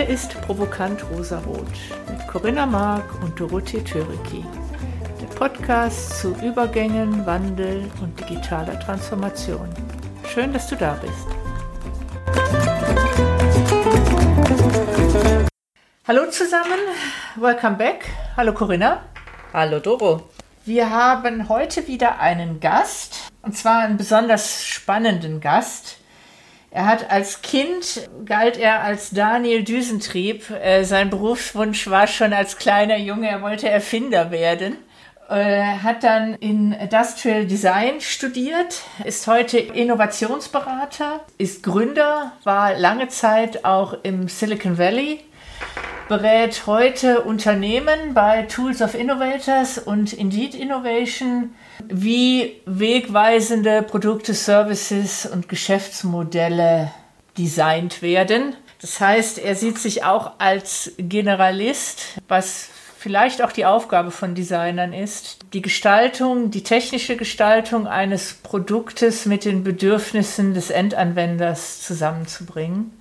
Hier ist Provokant Rosarot mit Corinna Mark und Dorothee Töriki. Der Podcast zu Übergängen, Wandel und digitaler Transformation. Schön, dass du da bist. Hallo zusammen, welcome back. Hallo Corinna. Hallo Doro. Wir haben heute wieder einen Gast, und zwar einen besonders spannenden Gast. Er hat als Kind, galt er als Daniel Düsentrieb. Äh, sein Berufswunsch war schon als kleiner Junge, er wollte Erfinder werden. Er äh, hat dann in Industrial Design studiert, ist heute Innovationsberater, ist Gründer, war lange Zeit auch im Silicon Valley, berät heute Unternehmen bei Tools of Innovators und Indeed Innovation, wie wegweisende Produkte, Services und Geschäftsmodelle designt werden. Das heißt, er sieht sich auch als Generalist, was vielleicht auch die Aufgabe von Designern ist, die Gestaltung, die technische Gestaltung eines Produktes mit den Bedürfnissen des Endanwenders zusammenzubringen.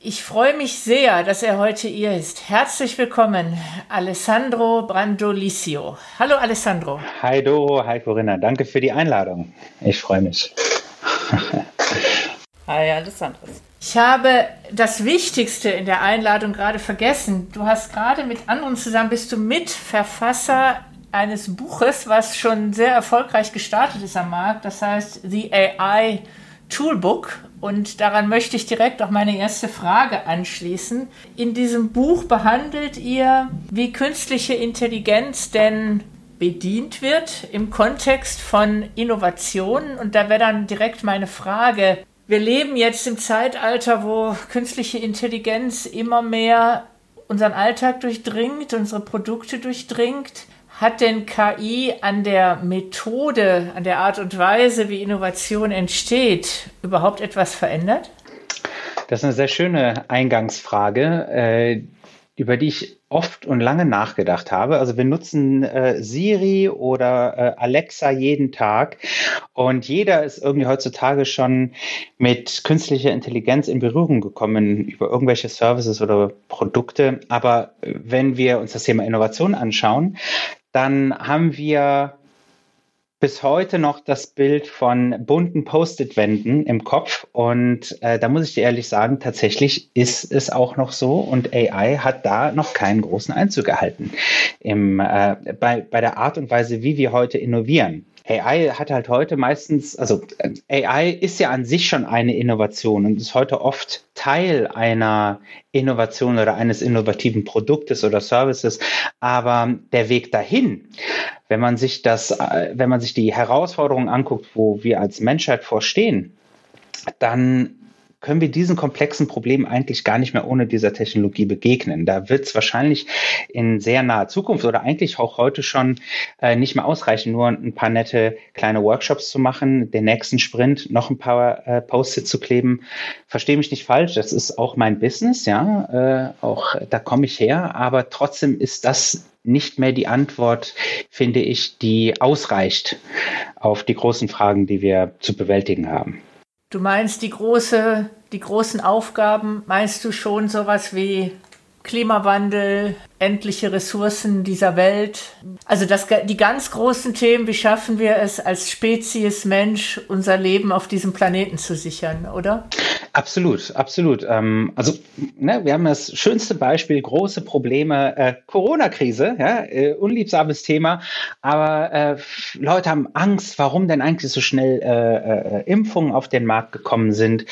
Ich freue mich sehr, dass er heute hier ist. Herzlich willkommen, Alessandro Brandolicio. Hallo Alessandro. Hi Doro, hi Corinna. Danke für die Einladung. Ich freue mich. hi Alessandro. Ich habe das Wichtigste in der Einladung gerade vergessen. Du hast gerade mit anderen zusammen, bist du Mitverfasser eines Buches, was schon sehr erfolgreich gestartet ist am Markt. Das heißt The AI Toolbook und daran möchte ich direkt auch meine erste Frage anschließen. In diesem Buch behandelt ihr, wie künstliche Intelligenz denn bedient wird im Kontext von Innovationen. Und da wäre dann direkt meine Frage. Wir leben jetzt im Zeitalter, wo künstliche Intelligenz immer mehr unseren Alltag durchdringt, unsere Produkte durchdringt. Hat denn KI an der Methode, an der Art und Weise, wie Innovation entsteht, überhaupt etwas verändert? Das ist eine sehr schöne Eingangsfrage, äh, über die ich oft und lange nachgedacht habe. Also wir nutzen äh, Siri oder äh, Alexa jeden Tag und jeder ist irgendwie heutzutage schon mit künstlicher Intelligenz in Berührung gekommen über irgendwelche Services oder Produkte. Aber wenn wir uns das Thema Innovation anschauen, dann haben wir bis heute noch das Bild von bunten Post-it-Wänden im Kopf. Und äh, da muss ich dir ehrlich sagen, tatsächlich ist es auch noch so. Und AI hat da noch keinen großen Einzug erhalten im, äh, bei, bei der Art und Weise, wie wir heute innovieren. AI hat halt heute meistens, also AI ist ja an sich schon eine Innovation und ist heute oft Teil einer Innovation oder eines innovativen Produktes oder Services. Aber der Weg dahin, wenn man sich das, wenn man sich die Herausforderungen anguckt, wo wir als Menschheit vorstehen, dann können wir diesen komplexen Problemen eigentlich gar nicht mehr ohne dieser Technologie begegnen. Da wird es wahrscheinlich in sehr naher Zukunft oder eigentlich auch heute schon äh, nicht mehr ausreichen, nur ein paar nette kleine Workshops zu machen, den nächsten Sprint noch ein paar äh, Post-its zu kleben. Verstehe mich nicht falsch, das ist auch mein Business, ja, äh, auch da komme ich her, aber trotzdem ist das nicht mehr die Antwort, finde ich, die ausreicht auf die großen Fragen, die wir zu bewältigen haben. Du meinst die große, die großen Aufgaben, meinst du schon sowas wie Klimawandel, endliche Ressourcen dieser Welt. Also das, die ganz großen Themen, wie schaffen wir es als Spezies Mensch, unser Leben auf diesem Planeten zu sichern, oder? Absolut, absolut. Ähm, also ne, wir haben das schönste Beispiel, große Probleme, äh, Corona-Krise, ja, äh, unliebsames Thema, aber äh, Leute haben Angst, warum denn eigentlich so schnell äh, äh, Impfungen auf den Markt gekommen sind.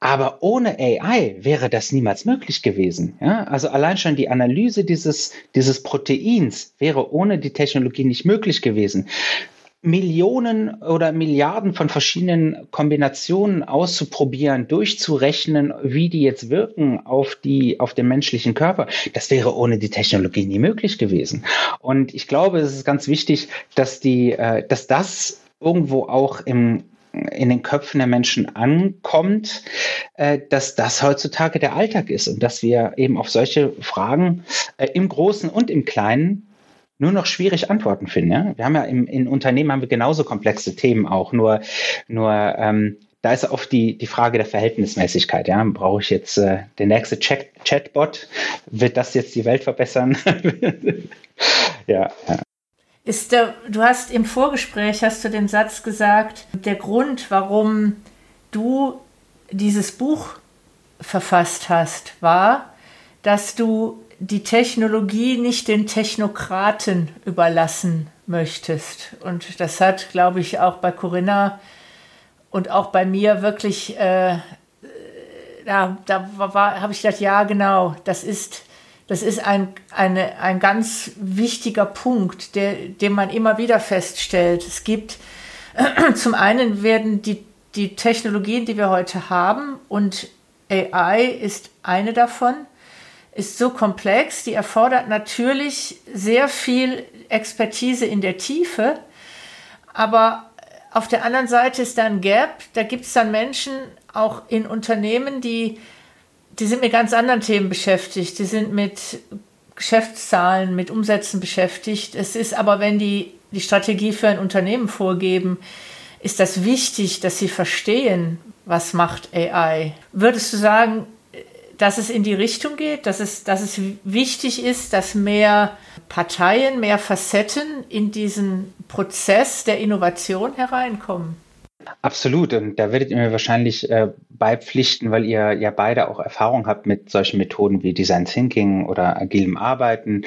Aber ohne AI wäre das niemals möglich gewesen. Ja? Also allein schon die Analyse dieses, dieses Proteins wäre ohne die Technologie nicht möglich gewesen. Millionen oder Milliarden von verschiedenen Kombinationen auszuprobieren, durchzurechnen, wie die jetzt wirken auf die, auf den menschlichen Körper. Das wäre ohne die Technologie nie möglich gewesen. Und ich glaube, es ist ganz wichtig, dass die, äh, dass das irgendwo auch im in den Köpfen der Menschen ankommt, äh, dass das heutzutage der Alltag ist und dass wir eben auf solche Fragen äh, im Großen und im Kleinen nur noch schwierig Antworten finden. Ja? Wir haben ja im, in Unternehmen haben wir genauso komplexe Themen auch, nur, nur ähm, da ist oft die, die Frage der Verhältnismäßigkeit. Ja? Brauche ich jetzt äh, den nächste Chat Chatbot? Wird das jetzt die Welt verbessern? ja, ja. Ist der, du hast im Vorgespräch hast du den Satz gesagt, der Grund, warum du dieses Buch verfasst hast, war, dass du die Technologie nicht den Technokraten überlassen möchtest. Und das hat, glaube ich, auch bei Corinna und auch bei mir wirklich, äh, ja, da habe ich gedacht, ja, genau, das ist, das ist ein, eine, ein ganz wichtiger Punkt, der, den man immer wieder feststellt. Es gibt, zum einen werden die, die Technologien, die wir heute haben, und AI ist eine davon, ist so komplex, die erfordert natürlich sehr viel Expertise in der Tiefe, aber auf der anderen Seite ist da ein Gap, da gibt es dann Menschen auch in Unternehmen, die, die sind mit ganz anderen Themen beschäftigt, die sind mit Geschäftszahlen, mit Umsätzen beschäftigt. Es ist aber, wenn die die Strategie für ein Unternehmen vorgeben, ist das wichtig, dass sie verstehen, was macht AI. Würdest du sagen, dass es in die Richtung geht, dass es, dass es wichtig ist, dass mehr Parteien, mehr Facetten in diesen Prozess der Innovation hereinkommen? Absolut. Und da werdet ihr mir wahrscheinlich äh, beipflichten, weil ihr ja beide auch Erfahrung habt mit solchen Methoden wie Design Thinking oder agilem Arbeiten.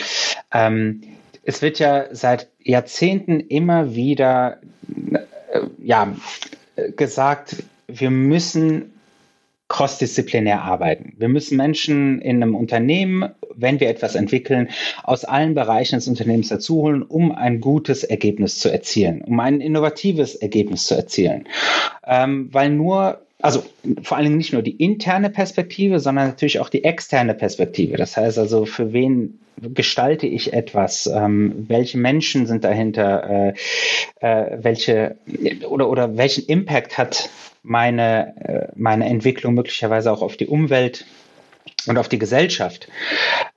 Ähm, es wird ja seit Jahrzehnten immer wieder äh, ja, gesagt, wir müssen crossdisziplinär arbeiten. Wir müssen Menschen in einem Unternehmen, wenn wir etwas entwickeln, aus allen Bereichen des Unternehmens dazuholen, um ein gutes Ergebnis zu erzielen, um ein innovatives Ergebnis zu erzielen. Ähm, weil nur also vor allen Dingen nicht nur die interne Perspektive, sondern natürlich auch die externe Perspektive. Das heißt also, für wen gestalte ich etwas? Ähm, welche Menschen sind dahinter? Äh, äh, welche oder oder welchen Impact hat meine, äh, meine Entwicklung möglicherweise auch auf die Umwelt und auf die Gesellschaft.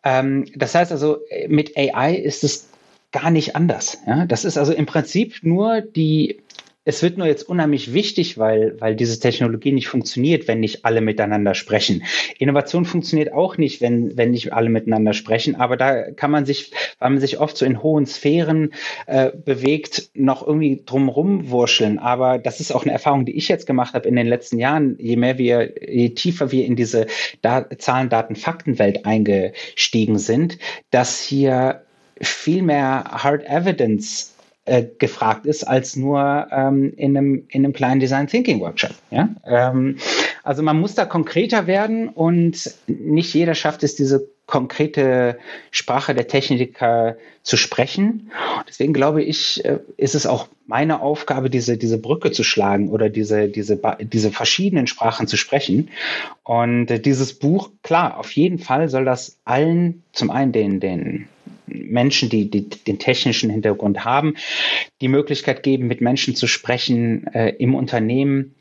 Ähm, das heißt also, mit AI ist es gar nicht anders. Das ist also im Prinzip nur die es wird nur jetzt unheimlich wichtig, weil, weil diese Technologie nicht funktioniert, wenn nicht alle miteinander sprechen. Innovation funktioniert auch nicht, wenn, wenn nicht alle miteinander sprechen. Aber da kann man sich, weil man sich oft so in hohen Sphären äh, bewegt, noch irgendwie drumherum wurscheln. Aber das ist auch eine Erfahrung, die ich jetzt gemacht habe in den letzten Jahren. Je mehr wir, je tiefer wir in diese da Zahlen, Daten, Faktenwelt eingestiegen sind, dass hier viel mehr Hard Evidence äh, gefragt ist, als nur ähm, in, einem, in einem kleinen Design Thinking Workshop. Ja? Ähm, also man muss da konkreter werden und nicht jeder schafft es, diese konkrete Sprache der Techniker zu sprechen. Deswegen glaube ich, äh, ist es auch meine Aufgabe, diese, diese Brücke zu schlagen oder diese, diese, diese verschiedenen Sprachen zu sprechen. Und äh, dieses Buch, klar, auf jeden Fall soll das allen, zum einen den, den Menschen, die, die den technischen Hintergrund haben, die Möglichkeit geben, mit Menschen zu sprechen äh, im Unternehmen,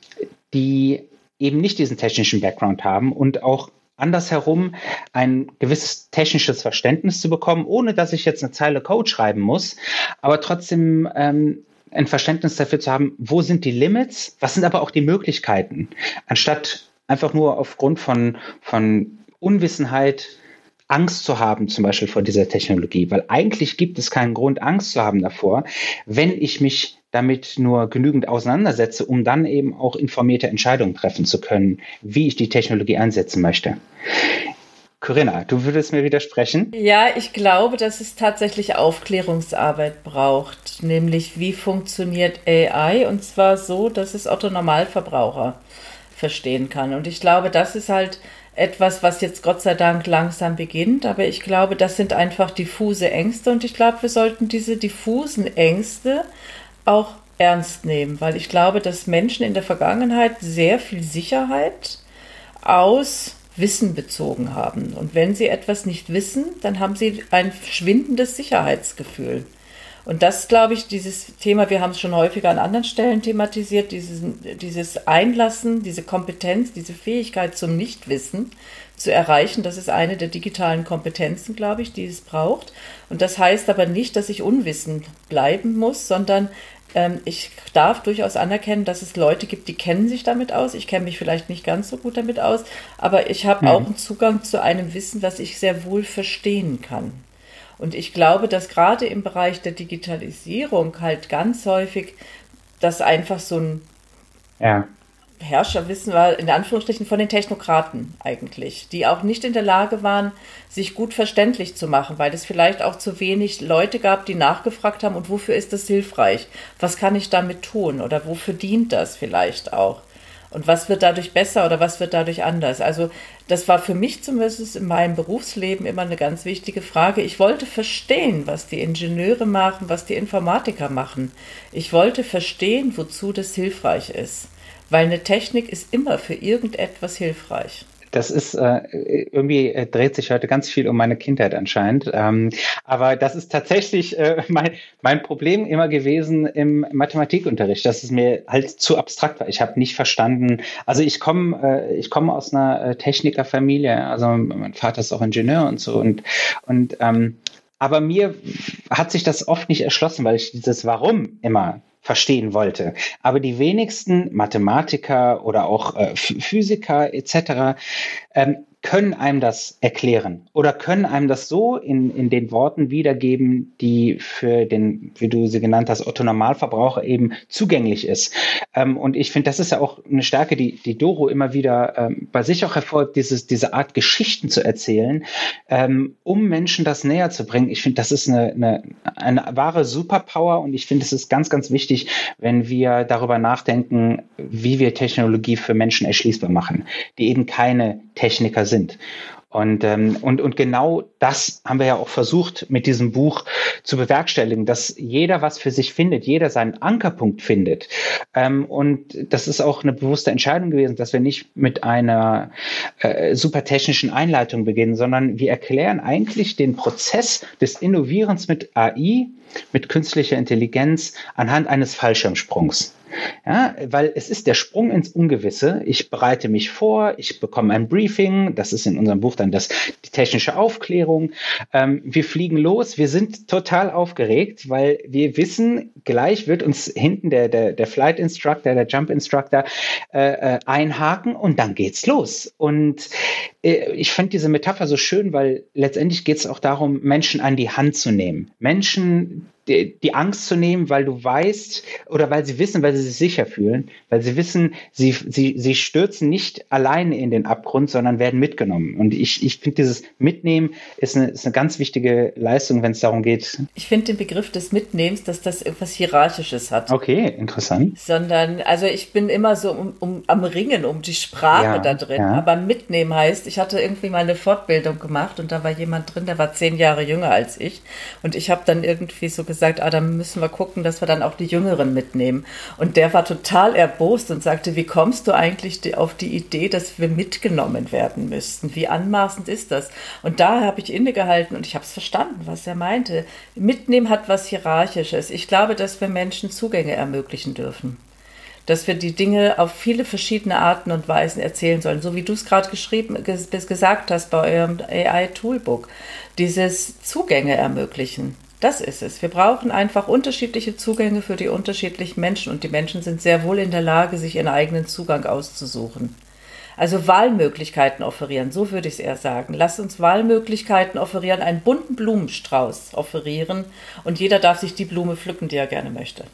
die eben nicht diesen technischen Background haben und auch andersherum ein gewisses technisches Verständnis zu bekommen, ohne dass ich jetzt eine Zeile Code schreiben muss, aber trotzdem ähm, ein Verständnis dafür zu haben, wo sind die Limits, was sind aber auch die Möglichkeiten, anstatt einfach nur aufgrund von, von Unwissenheit Angst zu haben, zum Beispiel vor dieser Technologie, weil eigentlich gibt es keinen Grund, Angst zu haben davor, wenn ich mich damit nur genügend auseinandersetze, um dann eben auch informierte Entscheidungen treffen zu können, wie ich die Technologie einsetzen möchte. Corinna, du würdest mir widersprechen? Ja, ich glaube, dass es tatsächlich Aufklärungsarbeit braucht, nämlich wie funktioniert AI und zwar so, dass es Otto Normalverbraucher verstehen kann. Und ich glaube, das ist halt etwas, was jetzt Gott sei Dank langsam beginnt. Aber ich glaube, das sind einfach diffuse Ängste und ich glaube, wir sollten diese diffusen Ängste auch ernst nehmen, weil ich glaube, dass Menschen in der Vergangenheit sehr viel Sicherheit aus Wissen bezogen haben. Und wenn sie etwas nicht wissen, dann haben sie ein schwindendes Sicherheitsgefühl. Und das, glaube ich, dieses Thema, wir haben es schon häufiger an anderen Stellen thematisiert, dieses, dieses Einlassen, diese Kompetenz, diese Fähigkeit zum Nichtwissen zu erreichen, das ist eine der digitalen Kompetenzen, glaube ich, die es braucht. Und das heißt aber nicht, dass ich unwissend bleiben muss, sondern Ähm, ich darf durchaus anerkennen, dass es Leute gibt, die kennen sich damit aus. Ich kenne mich vielleicht nicht ganz so gut damit aus, aber ich habe mhm. auch einen Zugang zu einem Wissen, das ich sehr wohl verstehen kann. Und ich glaube, dass gerade im Bereich der Digitalisierung halt ganz häufig das einfach so ein ja. Herrscherwissen war, in Anführungsstrichen, von den Technokraten eigentlich, die auch nicht in der Lage waren, sich gut verständlich zu machen, weil es vielleicht auch zu wenig Leute gab, die nachgefragt haben, und wofür ist das hilfreich? Was kann ich damit tun? Oder wofür dient das vielleicht auch? Und was wird dadurch besser oder was wird dadurch anders? Also das war für mich zumindest in meinem Berufsleben immer eine ganz wichtige Frage. Ich wollte verstehen, was die Ingenieure machen, was die Informatiker machen. Ich wollte verstehen, wozu das hilfreich ist. Weil eine Technik ist immer für irgendetwas hilfreich. Das ist äh, irgendwie äh, dreht sich heute ganz viel um meine Kindheit anscheinend. Ähm, aber das ist tatsächlich äh, mein, mein Problem immer gewesen im Mathematikunterricht, dass es mir halt zu abstrakt war. Ich habe nicht verstanden. Also ich komme äh, ich komme aus einer äh, Technikerfamilie. Also mein Vater ist auch Ingenieur und so und und ähm, aber mir hat sich das oft nicht erschlossen, weil ich dieses Warum immer verstehen wollte. Aber die wenigsten Mathematiker oder auch äh, Physiker etc. Ähm, können einem das erklären oder können einem das so in, in den Worten wiedergeben, die für den, wie du sie genannt hast, Otto Normalverbraucher eben zugänglich ist. Ähm, und ich finde, das ist ja auch eine Stärke, die, die Doro immer wieder ähm, bei sich auch hervor, dieses, diese Art Geschichten zu erzählen, ähm, um Menschen das näher zu bringen. Ich finde, das ist eine, eine, eine wahre Superpower und ich finde, es ist ganz, ganz wichtig, wenn wir darüber nachdenken, wie wir Technologie für Menschen erschließbar machen, die eben keine Techniker sind. Und, ähm, und, und genau das haben wir ja auch versucht mit diesem Buch zu bewerkstelligen, dass jeder was für sich findet, jeder seinen Ankerpunkt findet. Ähm, und das ist auch eine bewusste Entscheidung gewesen, dass wir nicht mit einer äh, super technischen Einleitung beginnen, sondern wir erklären eigentlich den Prozess des Innovierens mit AI, mit künstlicher Intelligenz anhand eines Fallschirmsprungs. Ja, weil es ist der Sprung ins Ungewisse. Ich bereite mich vor, ich bekomme ein Briefing, das ist in unserem Buch dann das, die technische Aufklärung. Ähm, wir fliegen los, wir sind total aufgeregt, weil wir wissen, gleich wird uns hinten der, der, der Flight Instructor, der Jump Instructor äh, äh, einhaken und dann geht's los. Und äh, ich finde diese Metapher so schön, weil letztendlich geht es auch darum, Menschen an die Hand zu nehmen. Menschen, die, die, Angst zu nehmen, weil du weißt oder weil sie wissen, weil sie sich sicher fühlen, weil sie wissen, sie, sie, sie stürzen nicht alleine in den Abgrund, sondern werden mitgenommen. Und ich, ich finde, dieses Mitnehmen ist eine, ist eine ganz wichtige Leistung, wenn es darum geht. Ich finde den Begriff des Mitnehmens, dass das etwas Hierarchisches hat. Okay, interessant. Sondern, also ich bin immer so um, um, am Ringen um die Sprache ja, da drin. Ja. Aber mitnehmen heißt, ich hatte irgendwie mal eine Fortbildung gemacht und da war jemand drin, der war zehn Jahre jünger als ich. Und ich habe dann irgendwie so gesagt, gesagt, ah, dann müssen wir gucken, dass wir dann auch die Jüngeren mitnehmen. Und der war total erbost und sagte, wie kommst du eigentlich auf die Idee, dass wir mitgenommen werden müssten? Wie anmaßend ist das? Und da habe ich innegehalten und ich habe es verstanden, was er meinte. Mitnehmen hat was Hierarchisches. Ich glaube, dass wir Menschen Zugänge ermöglichen dürfen dass wir die Dinge auf viele verschiedene Arten und Weisen erzählen sollen, so wie du es gerade geschrieben, gesagt hast bei eurem AI-Toolbook. Dieses Zugänge ermöglichen. Das ist es. Wir brauchen einfach unterschiedliche Zugänge für die unterschiedlichen Menschen und die Menschen sind sehr wohl in der Lage, sich ihren eigenen Zugang auszusuchen. Also Wahlmöglichkeiten offerieren, so würde ich es eher sagen. Lass uns Wahlmöglichkeiten offerieren, einen bunten Blumenstrauß offerieren und jeder darf sich die Blume pflücken, die er gerne möchte.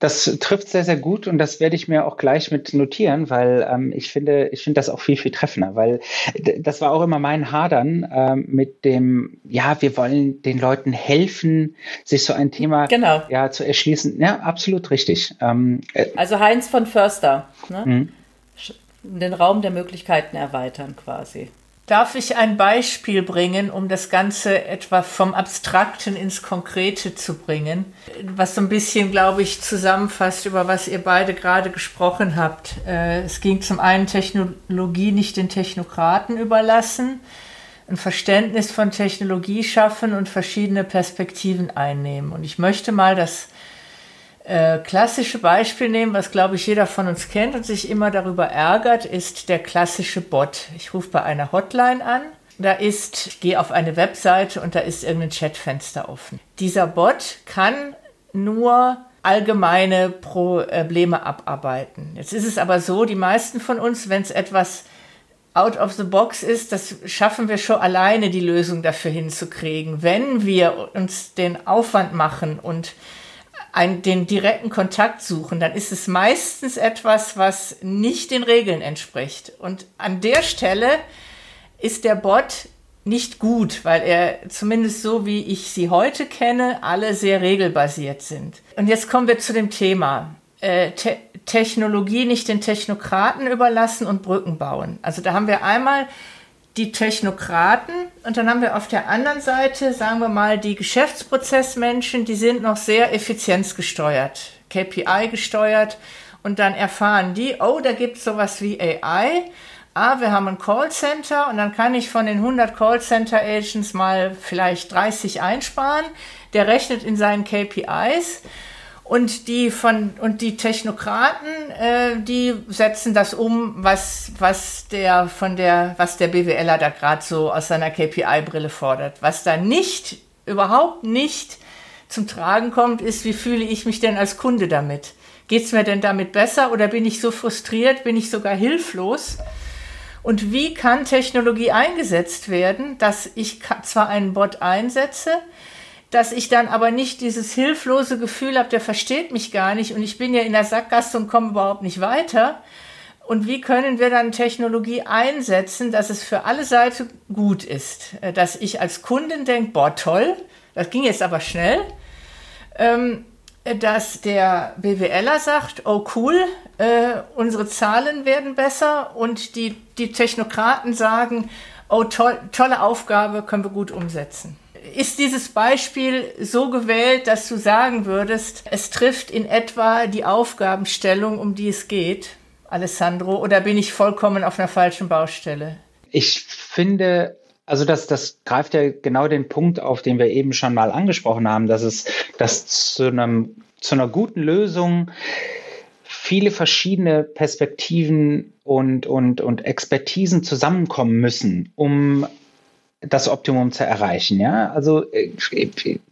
Das trifft sehr, sehr gut und das werde ich mir auch gleich mit notieren, weil ähm, ich finde, ich finde das auch viel, viel treffender, weil das war auch immer mein Hadern ähm, mit dem, ja, wir wollen den Leuten helfen, sich so ein Thema genau. ja, zu erschließen. Ja, absolut richtig. Ähm, äh, also Heinz von Förster, ne? Mhm. den Raum der Möglichkeiten erweitern quasi. Darf ich ein Beispiel bringen, um das Ganze etwa vom Abstrakten ins Konkrete zu bringen, was so ein bisschen, glaube ich, zusammenfasst, über was ihr beide gerade gesprochen habt. Äh, es ging zum einen Technologie nicht den Technokraten überlassen, ein Verständnis von Technologie schaffen und verschiedene Perspektiven einnehmen. Und ich möchte mal das äh, klassische Beispiel nehmen, was glaube ich jeder von uns kennt und sich immer darüber ärgert, ist der klassische Bot. Ich rufe bei einer Hotline an. Da ist, ich gehe auf eine Webseite und da ist irgendein Chatfenster offen. Dieser Bot kann nur allgemeine Probleme abarbeiten. Jetzt ist es aber so, die meisten von uns, wenn es etwas out of the box ist, das schaffen wir schon alleine, die Lösung dafür hinzukriegen. Wenn wir uns den Aufwand machen und ein, den direkten Kontakt suchen, dann ist es meistens etwas, was nicht den Regeln entspricht. Und an der Stelle ist der Bot nicht gut, weil er zumindest so wie ich sie heute kenne, alle sehr regelbasiert sind. Und jetzt kommen wir zu dem Thema. Äh, Te Technologie nicht den Technokraten überlassen und Brücken bauen. Also da haben wir einmal die Technokraten und dann haben wir auf der anderen Seite, sagen wir mal, die Geschäftsprozessmenschen, die sind noch sehr effizienzgesteuert, KPI gesteuert und dann erfahren die, oh, da gibt es sowas wie AI. Ah, wir haben ein Callcenter und dann kann ich von den 100 Callcenter Agents mal vielleicht 30 einsparen. Der rechnet in seinen KPIs und die von und die Technokraten, äh, die setzen das um, was was der von der was der BWLer da gerade so aus seiner KPI-Brille fordert. Was da nicht überhaupt nicht zum Tragen kommt, ist, wie fühle ich mich denn als Kunde damit? Geht es mir denn damit besser oder bin ich so frustriert, bin ich sogar hilflos? Und wie kann Technologie eingesetzt werden, dass ich zwar einen Bot einsetze, dass ich dann aber nicht dieses hilflose Gefühl habe, der versteht mich gar nicht und ich bin ja in der Sackgasse und komme überhaupt nicht weiter. Und wie können wir dann Technologie einsetzen, dass es für alle Seiten gut ist? Äh, dass ich als Kundin denke, boah, toll, das ging jetzt aber schnell. Ähm, dass der BWLer sagt, oh cool, äh, unsere Zahlen werden besser und die, die Technokraten sagen, oh toll, tolle Aufgabe, können wir gut umsetzen ist dieses Beispiel so gewählt, dass du sagen würdest, es trifft in etwa die Aufgabenstellung, um die es geht, Alessandro, oder bin ich vollkommen auf einer falschen Baustelle? Ich finde, also das, das greift ja genau den Punkt auf, den wir eben schon mal angesprochen haben, dass es dass zu, einem, zu einer guten Lösung viele verschiedene Perspektiven und, und, und Expertisen zusammenkommen müssen, um das Optimum zu erreichen. Ja, also äh,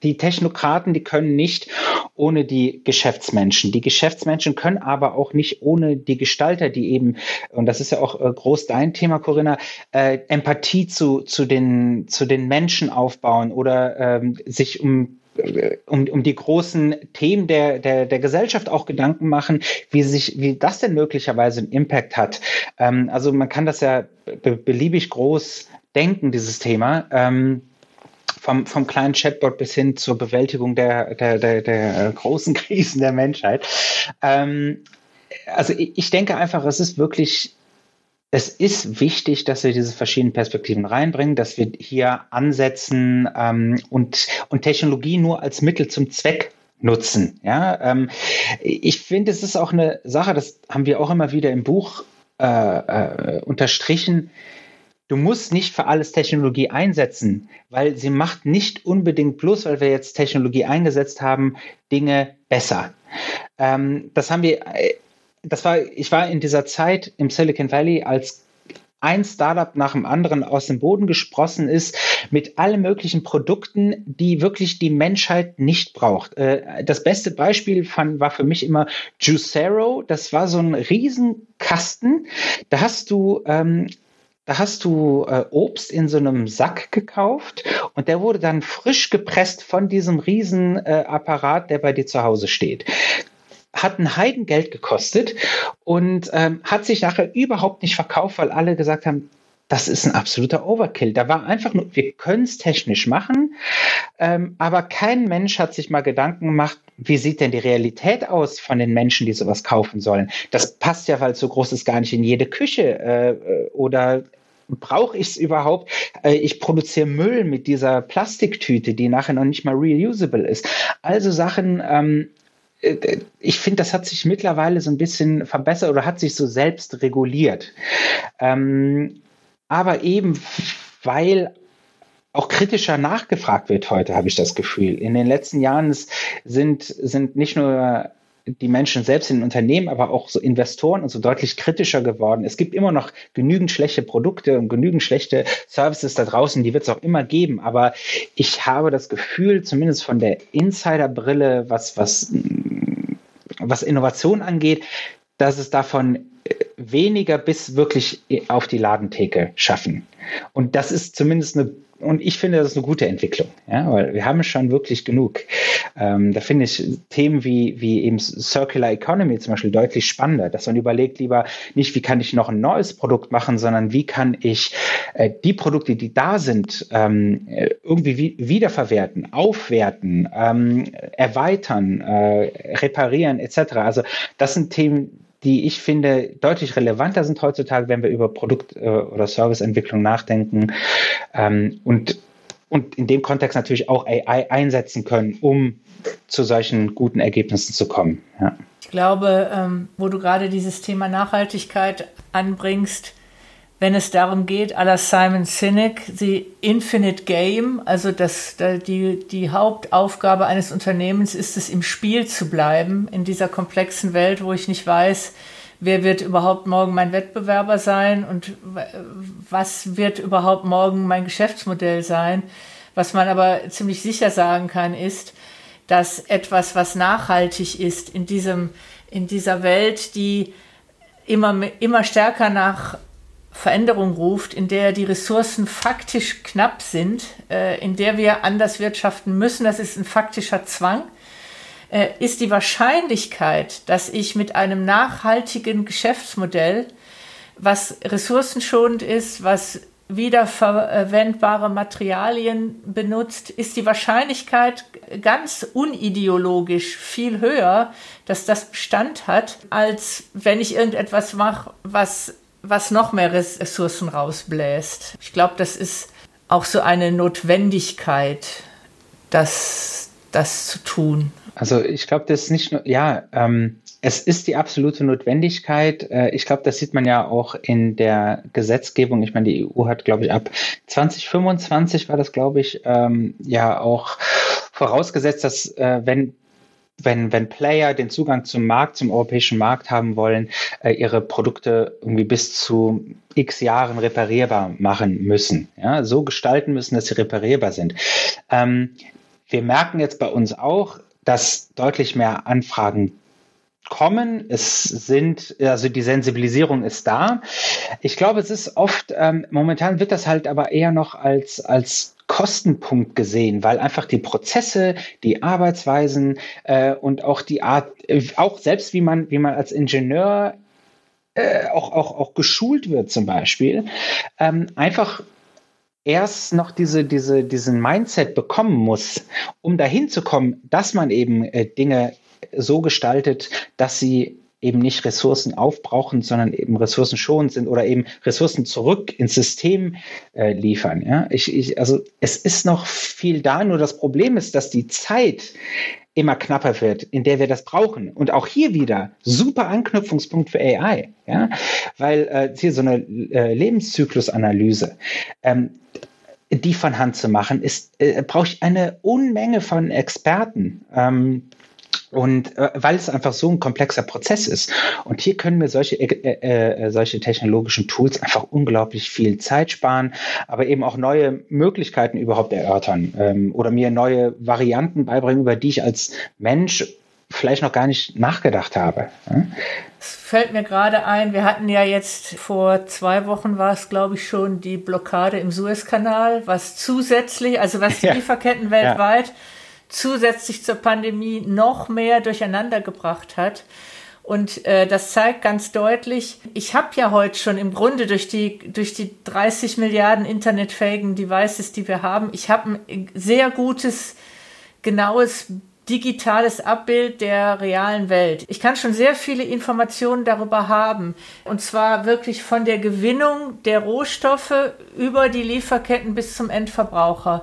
die Technokraten, die können nicht ohne die Geschäftsmenschen. Die Geschäftsmenschen können aber auch nicht ohne die Gestalter, die eben, und das ist ja auch äh, groß dein Thema, Corinna, äh, Empathie zu, zu, den, zu den Menschen aufbauen oder ähm, sich um um, um die großen Themen der, der, der Gesellschaft auch Gedanken machen, wie sich, wie das denn möglicherweise einen Impact hat. Ähm, also man kann das ja beliebig groß denken, dieses Thema. Ähm, vom, vom kleinen Chatbot bis hin zur Bewältigung der, der, der, der großen Krisen der Menschheit. Ähm, also ich, ich denke einfach, es ist wirklich es ist wichtig, dass wir diese verschiedenen Perspektiven reinbringen, dass wir hier ansetzen ähm, und, und Technologie nur als Mittel zum Zweck nutzen. Ja, ähm, ich finde, es ist auch eine Sache, das haben wir auch immer wieder im Buch äh, äh, unterstrichen du musst nicht für alles Technologie einsetzen, weil sie macht nicht unbedingt bloß, weil wir jetzt Technologie eingesetzt haben, Dinge besser. Ähm, das haben wir, äh, das war, ich war in dieser Zeit im Silicon Valley, als ein Startup nach dem anderen aus dem Boden gesprossen ist mit allen möglichen Produkten, die wirklich die Menschheit nicht braucht. Äh, das beste Beispiel fand, war für mich immer Juicero. Das war so ein Riesenkasten. Da hast du ähm, da hast du äh, Obst in so einem Sack gekauft und der wurde dann frisch gepresst von diesem Riesenapparat, äh, der bei dir zu Hause steht hat ein Heidengeld gekostet und ähm, hat sich nachher überhaupt nicht verkauft, weil alle gesagt haben, das ist ein absoluter Overkill. Da war einfach nur, wir können es technisch machen, ähm, aber kein Mensch hat sich mal Gedanken gemacht, wie sieht denn die Realität aus von den Menschen, die sowas kaufen sollen. Das passt ja, weil so groß ist, gar nicht in jede Küche äh, äh oder brauche ich es überhaupt? Äh, ich produziere Müll mit dieser Plastiktüte, die nachher noch nicht mal reusable ist. Also Sachen, ähm, äh, ich finde, das hat sich mittlerweile so ein bisschen verbessert oder hat sich so selbst reguliert. Ähm, aber eben, weil auch kritischer nachgefragt wird heute, habe ich das Gefühl. In den letzten Jahren sind, sind nicht nur die Menschen selbst in den Unternehmen, aber auch so Investoren und so deutlich kritischer geworden. Es gibt immer noch genügend schlechte Produkte und genügend schlechte Services da draußen, die wird es auch immer geben. Aber ich habe das Gefühl, zumindest von der Insiderbrille, was, was was Innovation angeht, dass es davon äh, weniger bis wirklich auf die Ladentheke schaffen. Und das ist zumindest eine und ich finde, das ist eine gute Entwicklung, ja, weil wir haben schon wirklich genug. Ähm, da finde ich Themen wie, wie eben Circular Economy zum Beispiel deutlich spannender, dass man überlegt lieber nicht, wie kann ich noch ein neues Produkt machen, sondern wie kann ich äh, die Produkte, die da sind, ähm, irgendwie wie, wiederverwerten, aufwerten, ähm, erweitern, äh, reparieren etc. Also das sind Themen, die ich finde deutlich relevanter sind heutzutage, wenn wir über Produkt- äh, oder Serviceentwicklung nachdenken ähm, und, und in dem Kontext natürlich auch AI einsetzen können, um zu solchen guten Ergebnissen zu kommen. Ja. Ich glaube, ähm, wo du gerade dieses Thema Nachhaltigkeit anbringst, wenn es darum geht, à la Simon Sinek, die Infinite Game, also das, die, die Hauptaufgabe eines Unternehmens ist es, im Spiel zu bleiben, in dieser komplexen Welt, wo ich nicht weiß, wer wird überhaupt morgen mein Wettbewerber sein und was wird überhaupt morgen mein Geschäftsmodell sein. Was man aber ziemlich sicher sagen kann, ist, dass etwas, was nachhaltig ist in diesem, in dieser Welt, die immer, immer stärker nach Veränderung ruft, in der die Ressourcen faktisch knapp sind, äh, in der wir anders wirtschaften müssen, das ist ein faktischer Zwang, äh, ist die Wahrscheinlichkeit, dass ich mit einem nachhaltigen Geschäftsmodell, was ressourcenschonend ist, was wiederverwendbare Materialien benutzt, ist die Wahrscheinlichkeit ganz unideologisch viel höher, dass das Bestand hat, als wenn ich irgendetwas mache, was was noch mehr Ressourcen rausbläst. Ich glaube, das ist auch so eine Notwendigkeit, das, das zu tun. Also ich glaube, das ist nicht nur, ja, ähm, es ist die absolute Notwendigkeit. Äh, ich glaube, das sieht man ja auch in der Gesetzgebung. Ich meine, die EU hat, glaube ich, ab 2025 war das, glaube ich, ähm, ja auch vorausgesetzt, dass äh, wenn wenn, wenn Player den Zugang zum Markt, zum europäischen Markt haben wollen, äh, ihre Produkte irgendwie bis zu x Jahren reparierbar machen müssen. Ja, so gestalten müssen, dass sie reparierbar sind. Ähm, wir merken jetzt bei uns auch, dass deutlich mehr Anfragen kommen. Es sind, also die Sensibilisierung ist da. Ich glaube, es ist oft, ähm, momentan wird das halt aber eher noch als, als Kostenpunkt gesehen, weil einfach die Prozesse, die Arbeitsweisen äh, und auch die Art, äh, auch selbst wie man, wie man als Ingenieur äh, auch, auch, auch geschult wird zum Beispiel, ähm, einfach erst noch diese, diese, diesen Mindset bekommen muss, um dahin zu kommen, dass man eben äh, Dinge so gestaltet, dass sie eben nicht Ressourcen aufbrauchen, sondern eben ressourcenschonend sind oder eben Ressourcen zurück ins System äh, liefern. Ja? Ich, ich, also es ist noch viel da, nur das Problem ist, dass die Zeit immer knapper wird, in der wir das brauchen. Und auch hier wieder super Anknüpfungspunkt für AI, ja, weil äh, hier so eine äh, Lebenszyklusanalyse. Ähm, die von Hand zu machen, ist, äh, brauche ich eine Unmenge von Experten. Ähm, und äh, weil es einfach so ein komplexer Prozess ist. Und hier können wir solche, äh, äh, äh, solche technologischen Tools einfach unglaublich viel Zeit sparen, aber eben auch neue Möglichkeiten überhaupt erörtern ähm, oder mir neue Varianten beibringen, über die ich als Mensch vielleicht noch gar nicht nachgedacht habe. Es fällt mir gerade ein, wir hatten ja jetzt vor zwei Wochen war es, glaube ich, schon die Blockade im Suezkanal, was zusätzlich, also was die ja. Lieferketten weltweit ja zusätzlich zur Pandemie noch mehr durcheinander gebracht hat. Und äh, das zeigt ganz deutlich, ich habe ja heute schon im Grunde durch die, durch die 30 Milliarden internetfähigen Devices, die wir haben, ich habe ein sehr gutes, genaues digitales Abbild der realen Welt. Ich kann schon sehr viele Informationen darüber haben. Und zwar wirklich von der Gewinnung der Rohstoffe über die Lieferketten bis zum Endverbraucher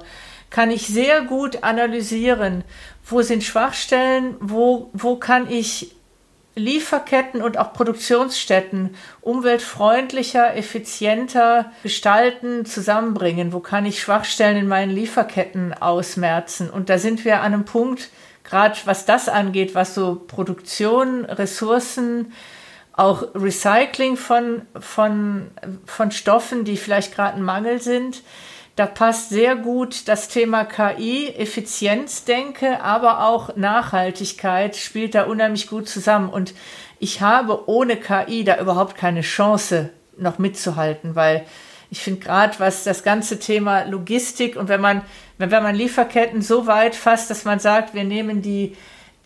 kann ich sehr gut analysieren, wo sind Schwachstellen, wo, wo kann ich Lieferketten und auch Produktionsstätten umweltfreundlicher, effizienter gestalten, zusammenbringen? Wo kann ich Schwachstellen in meinen Lieferketten ausmerzen? Und da sind wir an einem Punkt, gerade was das angeht, was so Produktion, Ressourcen, auch Recycling von, von, von Stoffen, die vielleicht gerade ein Mangel sind, Da passt sehr gut das Thema KI, Effizienzdenke, aber auch Nachhaltigkeit spielt da unheimlich gut zusammen. Und ich habe ohne KI da überhaupt keine Chance, noch mitzuhalten, weil ich finde gerade, was das ganze Thema Logistik und wenn man, wenn, wenn man Lieferketten so weit fasst, dass man sagt, wir nehmen die,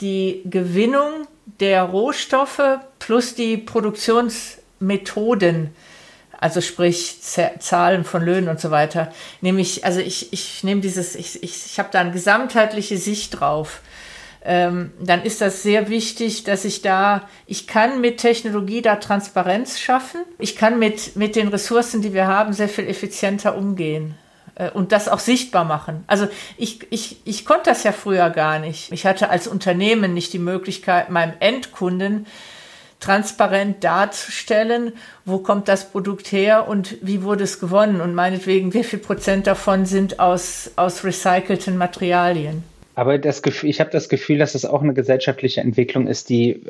die Gewinnung der Rohstoffe plus die Produktionsmethoden, also sprich Zahlen von Löhnen und so weiter, nehme ich, also ich, ich nehme dieses, ich, ich, ich habe da eine gesamtheitliche Sicht drauf ähm, dann ist das sehr wichtig, dass ich da, ich kann mit Technologie da Transparenz schaffen. Ich kann mit, mit den Ressourcen, die wir haben, sehr viel effizienter umgehen äh, und das auch sichtbar machen. Also ich, ich, ich konnte das ja früher gar nicht. Ich hatte als Unternehmen nicht die Möglichkeit, meinem Endkunden transparent darzustellen, wo kommt das Produkt her und wie wurde es gewonnen und meinetwegen, wie viel Prozent davon sind aus, aus recycelten Materialien. Aber das Gefühl, ich habe das Gefühl, dass es auch eine gesellschaftliche Entwicklung ist, die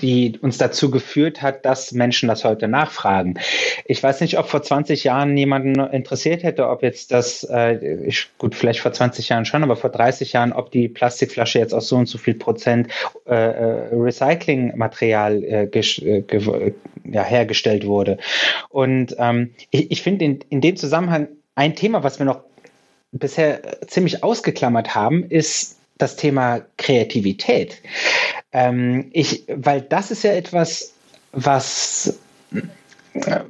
die uns dazu geführt hat, dass Menschen das heute nachfragen. Ich weiß nicht, ob vor 20 Jahren jemanden interessiert hätte, ob jetzt das, äh, ich, gut, vielleicht vor 20 Jahren schon, aber vor 30 Jahren, ob die Plastikflasche jetzt aus so und so viel Prozent äh, äh Recyclingmaterial äh, äh ja, hergestellt wurde. Und ähm, ich, ich finde in, in dem Zusammenhang ein Thema, was wir noch bisher ziemlich ausgeklammert haben, ist das Thema Kreativität. Ähm, ich, weil das ist ja etwas, was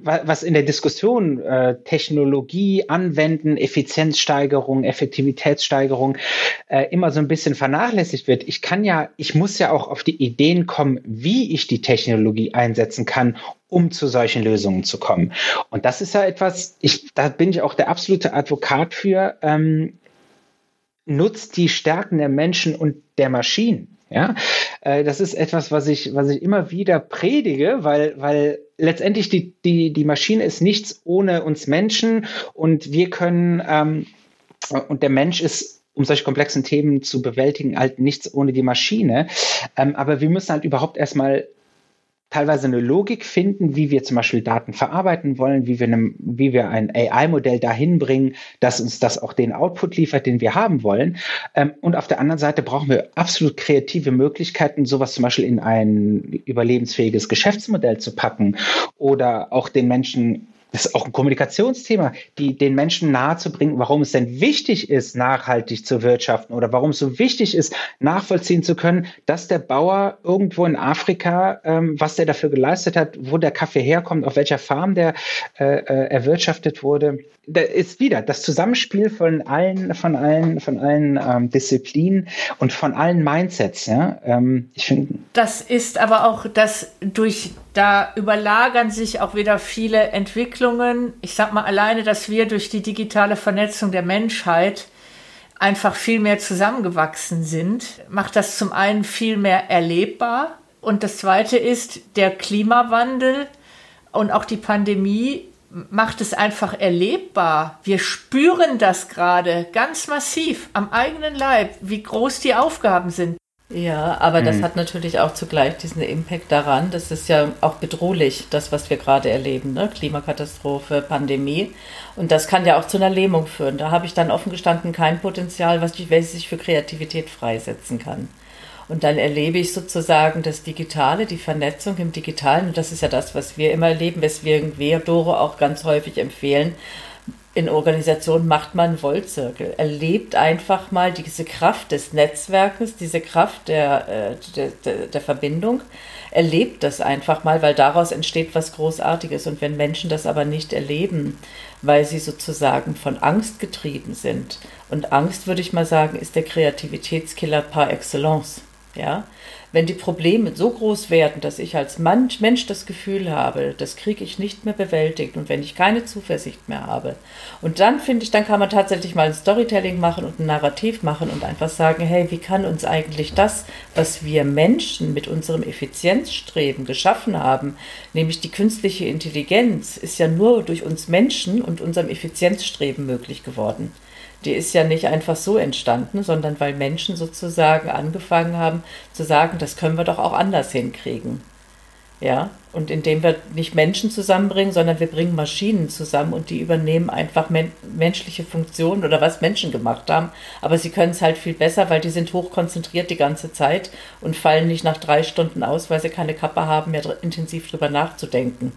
was in der Diskussion äh, Technologie anwenden, Effizienzsteigerung, Effektivitätssteigerung äh, immer so ein bisschen vernachlässigt wird. Ich kann ja, ich muss ja auch auf die Ideen kommen, wie ich die Technologie einsetzen kann, um zu solchen Lösungen zu kommen. Und das ist ja etwas, ich, da bin ich auch der absolute Advokat für, ähm, nutzt die Stärken der Menschen und der Maschinen. Ja, äh, das ist etwas, was ich, was ich immer wieder predige, weil, weil letztendlich die, die, die Maschine ist nichts ohne uns Menschen und wir können, ähm, und der Mensch ist um solche komplexen Themen zu bewältigen, halt nichts ohne die Maschine. Ähm, aber wir müssen halt überhaupt erstmal teilweise eine Logik finden, wie wir zum Beispiel Daten verarbeiten wollen, wie wir, einem, wie wir ein AI-Modell dahin bringen, dass uns das auch den Output liefert, den wir haben wollen. Ähm, und auf der anderen Seite brauchen wir absolut kreative Möglichkeiten, sowas zum Beispiel in ein überlebensfähiges Geschäftsmodell zu packen oder auch den Menschen das ist auch ein Kommunikationsthema, die den Menschen nahezubringen, warum es denn wichtig ist, nachhaltig zu wirtschaften oder warum es so wichtig ist, nachvollziehen zu können, dass der Bauer irgendwo in Afrika, ähm, was der dafür geleistet hat, wo der Kaffee herkommt, auf welcher Farm der äh, äh, erwirtschaftet wurde. Da ist wieder das Zusammenspiel von allen, von allen, von allen ähm, Disziplinen und von allen Mindsets. Ja? Ähm, ich finde. Das ist aber auch das durch da überlagern sich auch wieder viele Entwicklungen. Ich sag mal alleine, dass wir durch die digitale Vernetzung der Menschheit einfach viel mehr zusammengewachsen sind, macht das zum einen viel mehr erlebbar. Und das zweite ist, der Klimawandel und auch die Pandemie macht es einfach erlebbar. Wir spüren das gerade ganz massiv am eigenen Leib, wie groß die Aufgaben sind. Ja, aber das hm. hat natürlich auch zugleich diesen Impact daran. Das ist ja auch bedrohlich, das, was wir gerade erleben, ne? Klimakatastrophe, Pandemie. Und das kann ja auch zu einer Lähmung führen. Da habe ich dann offen gestanden kein Potenzial, was ich, welches ich für Kreativität freisetzen kann. Und dann erlebe ich sozusagen das Digitale, die Vernetzung im Digitalen. Und das ist ja das, was wir immer erleben, weswegen wir Doro auch ganz häufig empfehlen, in Organisationen macht man Wollzirkel. Erlebt einfach mal diese Kraft des Netzwerkes, diese Kraft der, äh, der, der, der, Verbindung. Erlebt das einfach mal, weil daraus entsteht was Großartiges. Und wenn Menschen das aber nicht erleben, weil sie sozusagen von Angst getrieben sind, und Angst, würde ich mal sagen, ist der Kreativitätskiller par excellence. Ja, wenn die Probleme so groß werden, dass ich als Mensch das Gefühl habe, das kriege ich nicht mehr bewältigt und wenn ich keine Zuversicht mehr habe. Und dann finde ich, dann kann man tatsächlich mal ein Storytelling machen und ein Narrativ machen und einfach sagen, hey, wie kann uns eigentlich das, was wir Menschen mit unserem Effizienzstreben geschaffen haben, nämlich die künstliche Intelligenz, ist ja nur durch uns Menschen und unserem Effizienzstreben möglich geworden die ist ja nicht einfach so entstanden, sondern weil Menschen sozusagen angefangen haben zu sagen, das können wir doch auch anders hinkriegen. Ja, und indem wir nicht Menschen zusammenbringen, sondern wir bringen Maschinen zusammen und die übernehmen einfach men menschliche Funktionen oder was Menschen gemacht haben. Aber sie können es halt viel besser, weil die sind hochkonzentriert die ganze Zeit und fallen nicht nach drei Stunden aus, weil sie keine Kappe haben, mehr intensiv drüber nachzudenken.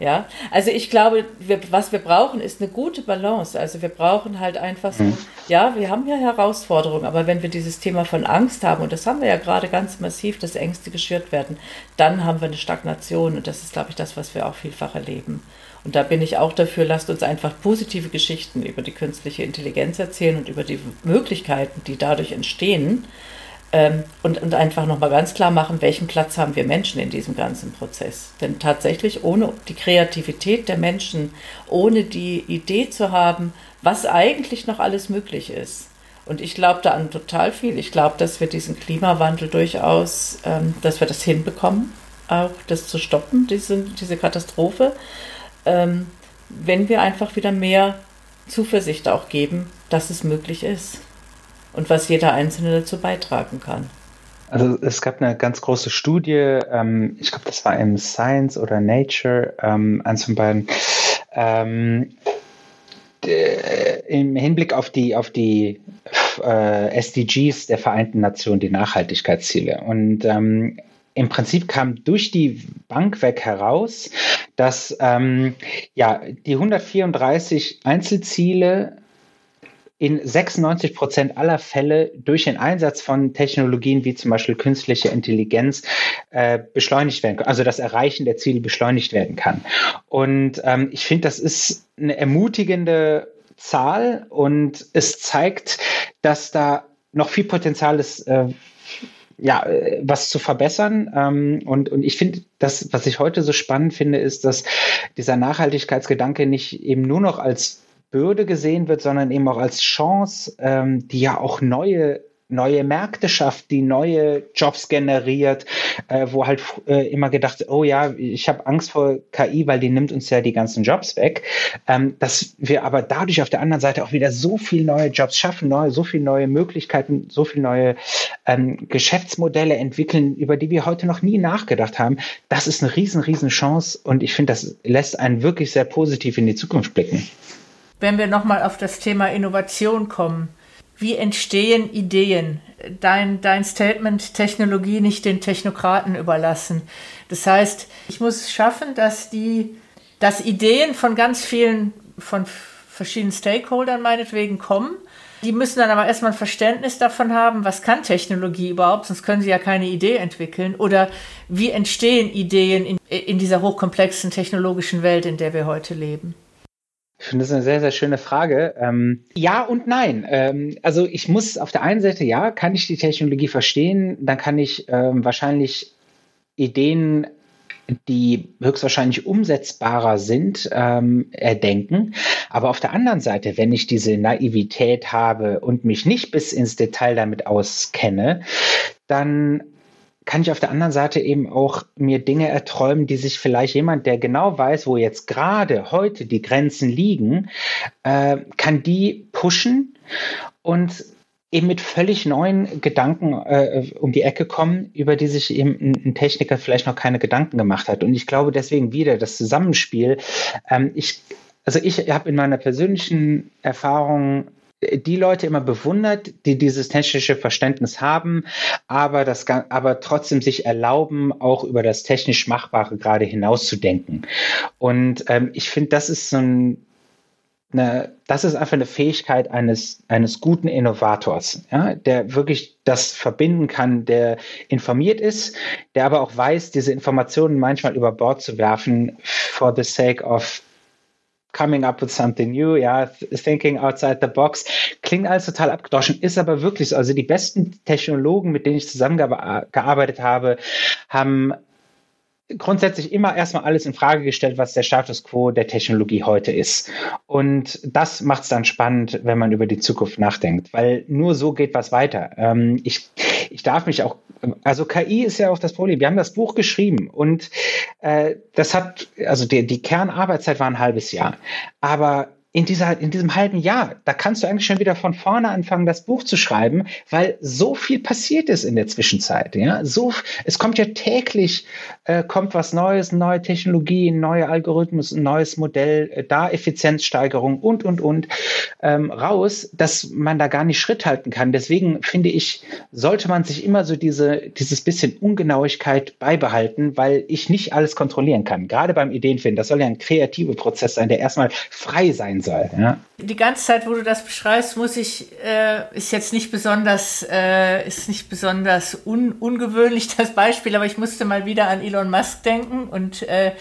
Ja, also ich glaube, wir, was wir brauchen, ist eine gute Balance. Also wir brauchen halt einfach so, mhm. ja, wir haben ja Herausforderungen, aber wenn wir dieses Thema von Angst haben, und das haben wir ja gerade ganz massiv, dass Ängste geschürt werden, dann haben wir eine Stagnation und das ist, glaube ich, das, was wir auch vielfach erleben. Und da bin ich auch dafür, lasst uns einfach positive Geschichten über die künstliche Intelligenz erzählen und über die Möglichkeiten, die dadurch entstehen ähm, und, und einfach nochmal ganz klar machen, welchen Platz haben wir Menschen in diesem ganzen Prozess. Denn tatsächlich ohne die Kreativität der Menschen, ohne die Idee zu haben, was eigentlich noch alles möglich ist. Und ich glaube da an total viel. Ich glaube, dass wir diesen Klimawandel durchaus, ähm, dass wir das hinbekommen, auch das zu stoppen, diese, diese Katastrophe, ähm, wenn wir einfach wieder mehr Zuversicht auch geben, dass es möglich ist und was jeder Einzelne dazu beitragen kann. Also es gab eine ganz große Studie, ähm, ich glaube, das war im Science oder Nature, ähm, eins von beiden, ähm, im Hinblick auf die, auf die äh, SDGs der Vereinten Nationen, die Nachhaltigkeitsziele. Und ähm, im Prinzip kam durch die Bank weg heraus, dass ähm, ja, die 134 Einzelziele in 96 Prozent aller Fälle durch den Einsatz von Technologien wie zum Beispiel künstliche Intelligenz äh, beschleunigt werden kann, also das Erreichen der Ziele beschleunigt werden kann. Und ähm, ich finde, das ist eine ermutigende Zahl und es zeigt, dass da noch viel Potenzial ist, äh, ja, äh, was zu verbessern. Ähm, und, und ich finde, das, was ich heute so spannend finde, ist, dass dieser Nachhaltigkeitsgedanke nicht eben nur noch als Bürde gesehen wird, sondern eben auch als Chance, ähm, die ja auch neue neue Märkte schafft, die neue Jobs generiert, äh, wo halt äh, immer gedacht, oh ja, ich habe Angst vor KI, weil die nimmt uns ja die ganzen Jobs weg. Ähm, dass wir aber dadurch auf der anderen Seite auch wieder so viel neue Jobs schaffen, neue, so viele neue Möglichkeiten, so viele neue ähm, Geschäftsmodelle entwickeln, über die wir heute noch nie nachgedacht haben. Das ist eine riesen, riesen Chance und ich finde, das lässt einen wirklich sehr positiv in die Zukunft blicken. Wenn wir nochmal auf das Thema Innovation kommen, wie entstehen Ideen? Dein, dein Statement, Technologie nicht den Technokraten überlassen. Das heißt, ich muss es schaffen, dass die, dass Ideen von ganz vielen, von verschiedenen Stakeholdern meinetwegen kommen. Die müssen dann aber erstmal ein Verständnis davon haben, was kann Technologie überhaupt, sonst können sie ja keine Idee entwickeln. Oder wie entstehen Ideen in, in dieser hochkomplexen technologischen Welt, in der wir heute leben? Ich finde das eine sehr, sehr schöne Frage. Ähm, ja und nein. Ähm, also ich muss auf der einen Seite, ja, kann ich die Technologie verstehen, dann kann ich ähm, wahrscheinlich Ideen die höchstwahrscheinlich umsetzbarer sind, ähm, erdenken. Aber auf der anderen Seite, wenn ich diese Naivität habe und mich nicht bis ins Detail damit auskenne, dann kann ich auf der anderen Seite eben auch mir Dinge erträumen, die sich vielleicht jemand, der genau weiß, wo jetzt gerade heute die Grenzen liegen, äh, kann die pushen und eben mit völlig neuen Gedanken äh, um die Ecke kommen, über die sich eben ein, ein, Techniker vielleicht noch keine Gedanken gemacht hat. Und ich glaube deswegen wieder das Zusammenspiel. Ähm, ich, also ich habe in meiner persönlichen Erfahrung die Leute immer bewundert, die dieses technische Verständnis haben, aber das, aber trotzdem sich erlauben, auch über das technisch Machbare gerade hinauszudenken. Und ähm, ich finde, das ist so ein eine, das ist einfach eine Fähigkeit eines, eines guten Innovators, ja, der wirklich das verbinden kann, der informiert ist, der aber auch weiß, diese Informationen manchmal über Bord zu werfen for the sake of coming up with something new, ja, thinking outside the box. Klingt alles total abgedroschen, ist aber wirklich so. Also die besten Technologen, mit denen ich zusammengearbeitet habe, haben grundsätzlich immer erstmal alles in Frage gestellt, was der Status quo der Technologie heute ist. Und das macht es dann spannend, wenn man über die Zukunft nachdenkt, weil nur so geht was weiter. Ähm, ich, ich darf mich auch, also KI ist ja auch das Problem. Wir haben das Buch geschrieben und äh, das hat, also die, die Kernarbeitszeit war ein halbes Jahr. Aber in, dieser, in diesem halben Jahr, da kannst du eigentlich schon wieder von vorne anfangen, das Buch zu schreiben, weil so viel passiert ist in der Zwischenzeit. Ja? So, es kommt ja täglich, äh, kommt was Neues, neue Technologie, neue Algorithmus, ein neues Modell, äh, da Effizienzsteigerung und, und, und ähm, raus, dass man da gar nicht Schritt halten kann. Deswegen finde ich, sollte man sich immer so diese, dieses bisschen Ungenauigkeit beibehalten, weil ich nicht alles kontrollieren kann. Gerade beim Ideenfinden, das soll ja ein kreativer Prozess sein, der erstmal frei sein soll. Ja. Die ganze Zeit, wo du das beschreibst, muss ich, äh, ist jetzt nicht besonders, äh, ist nicht besonders un, ungewöhnlich das Beispiel, aber ich musste mal wieder an Elon Musk denken und äh,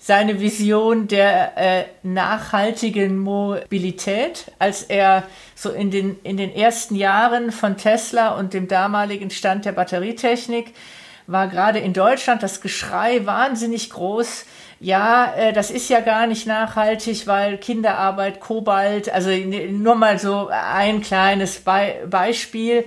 seine Vision der äh, nachhaltigen Mobilität, als er so in den, in den ersten Jahren von Tesla und dem damaligen Stand der Batterietechnik war gerade in Deutschland das Geschrei wahnsinnig groß, ja, äh, das ist ja gar nicht nachhaltig, weil Kinderarbeit, Kobalt, also nur mal so ein kleines Be Beispiel.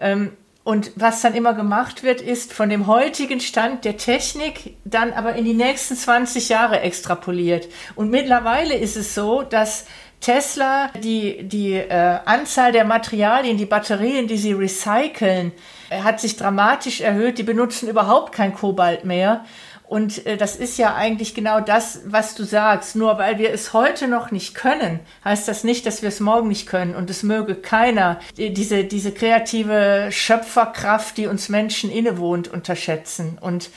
Ähm, und was dann immer gemacht wird, ist von dem heutigen Stand der Technik dann aber in die nächsten 20 Jahre extrapoliert. Und mittlerweile ist es so, dass Tesla die, die äh, Anzahl der Materialien, die Batterien, die sie recyceln, äh, hat sich dramatisch erhöht. Die benutzen überhaupt kein Kobalt mehr. Und äh, das ist ja eigentlich genau das, was du sagst. Nur weil wir es heute noch nicht können, heißt das nicht, dass wir es morgen nicht können. Und es möge keiner diese, diese kreative Schöpferkraft, die uns Menschen innewohnt, unterschätzen. Und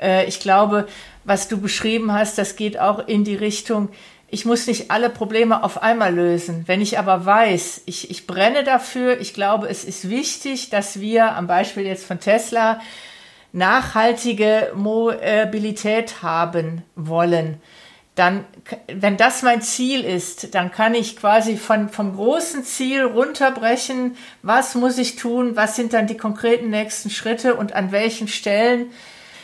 äh, ich glaube, was du beschrieben hast, das geht auch in die Richtung, ich muss nicht alle Probleme auf einmal lösen. Wenn ich aber weiß, ich, ich brenne dafür, ich glaube, es ist wichtig, dass wir am Beispiel jetzt von Tesla nachhaltige Mobilität haben wollen, dann, wenn das mein Ziel ist, dann kann ich quasi von, vom großen Ziel runterbrechen, was muss ich tun, was sind dann die konkreten nächsten Schritte und an welchen Stellen.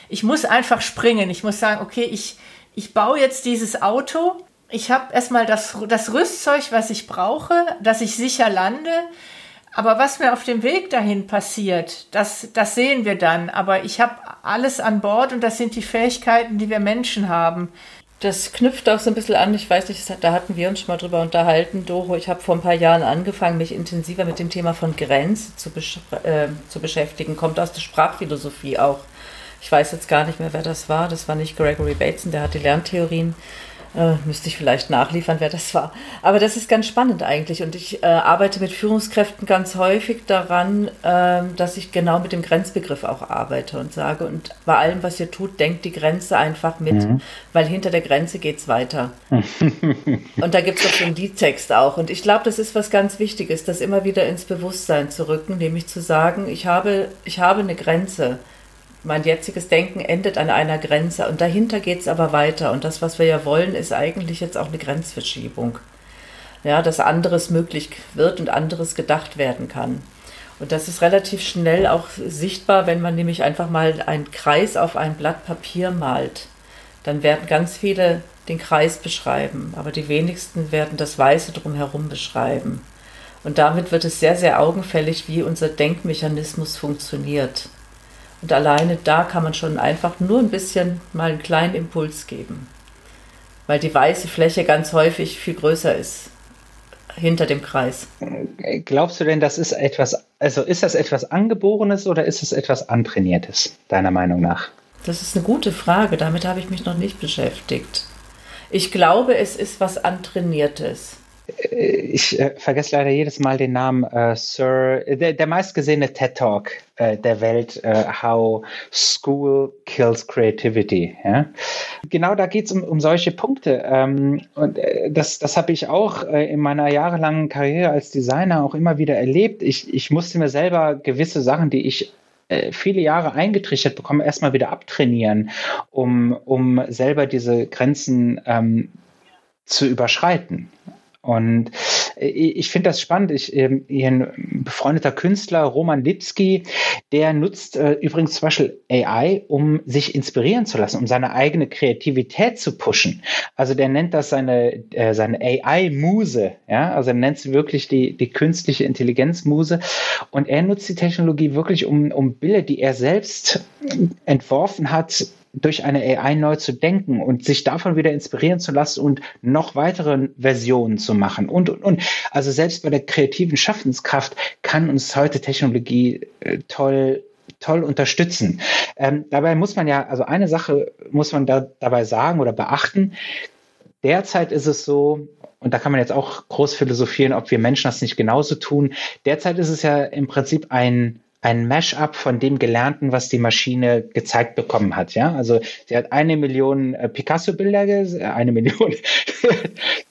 Ich muss einfach springen. Ich muss sagen, okay, ich, ich baue jetzt dieses Auto. Ich habe erstmal das, das Rüstzeug, was ich brauche, dass ich sicher lande. Aber was mir auf dem Weg dahin passiert, das, das sehen wir dann. Aber ich habe alles an Bord und das sind die Fähigkeiten, die wir Menschen haben. Das knüpft auch so ein bisschen an, ich weiß nicht, da hatten wir uns schon mal drüber unterhalten, Doro. Ich habe vor ein paar Jahren angefangen, mich intensiver mit dem Thema von Grenze zu, äh, zu beschäftigen. Kommt aus der Sprachphilosophie auch. Ich weiß jetzt gar nicht mehr, wer das war. Das war nicht Gregory Bateson, der hat die Lerntheorien äh, müsste ich vielleicht nachliefern, wer das war. Aber das ist ganz spannend eigentlich. Und ich äh, arbeite mit Führungskräften ganz häufig daran, äh, dass ich genau mit dem Grenzbegriff auch arbeite und sage, und bei allem, was ihr tut, denkt die Grenze einfach mit, mhm. weil hinter der Grenze geht es weiter. und da gibt es doch den Liedtext auch. Und ich glaube, das ist was ganz Wichtiges, das immer wieder ins Bewusstsein zu rücken, nämlich zu sagen, ich habe, ich habe eine Grenze mein jetziges Denken endet an einer Grenze und dahinter geht es aber weiter. Und das, was wir ja wollen, ist eigentlich jetzt auch eine Grenzverschiebung. Ja, dass anderes möglich wird und anderes gedacht werden kann. Und das ist relativ schnell auch sichtbar, wenn man nämlich einfach mal einen Kreis auf ein Blatt Papier malt. Dann werden ganz viele den Kreis beschreiben, aber die wenigsten werden das Weiße drumherum beschreiben. Und damit wird es sehr, sehr augenfällig, wie unser Denkmechanismus funktioniert. Und alleine da kann man schon einfach nur ein bisschen mal einen kleinen Impuls geben. Weil die weiße Fläche ganz häufig viel größer ist hinter dem Kreis. Glaubst du denn, das ist etwas, also ist das etwas Angeborenes oder ist es etwas Antrainiertes, deiner Meinung nach? Das ist eine gute Frage, damit habe ich mich noch nicht beschäftigt. Ich glaube, es ist was Antrainiertes. Äh, ich äh, vergesse leider jedes Mal den Namen äh, Sir, der, der meistgesehene TED Talk äh, der Welt, äh, How School Kills Creativity. Ja? Genau da geht es um, um solche Punkte. Ähm, und äh, das, das habe ich auch in meiner jahrelangen Karriere als Designer auch immer wieder erlebt. Ich, ich musste mir selber gewisse Sachen, die ich viele Jahre eingetrichtert bekommen, erstmal wieder abtrainieren, um, um selber diese Grenzen ähm, zu überschreiten. Und äh, ich finde das spannend. Ich, ähm, ein befreundeter Künstler, Roman Lipski, der nutzt äh, übrigens zum Beispiel AI, um sich inspirieren zu lassen, um seine eigene Kreativität zu pushen. Also der nennt das seine, äh, seine AI-Muse. Ja? Also er nennt sie wirklich die, die künstliche Intelligenz-Muse. Und er nutzt die Technologie wirklich, um, um Bilder, die er selbst entworfen hat, durch eine AI neu zu denken und sich davon wieder inspirieren zu lassen und noch weitere Versionen zu machen und, und, und. Also selbst bei der kreativen Schaffenskraft kann uns heute Technologie äh, toll toll unterstützen. Ähm, dabei muss man ja, also eine Sache muss man da, dabei sagen oder beachten. Derzeit ist es so, und da kann man jetzt auch groß philosophieren, ob wir Menschen das nicht genauso tun. Derzeit ist es ja im Prinzip ein ein Mashup von dem Gelernten, was die Maschine gezeigt bekommen hat. Ja, also sie hat eine Million äh, Picasso-Bilder, gesehen, äh, eine Million,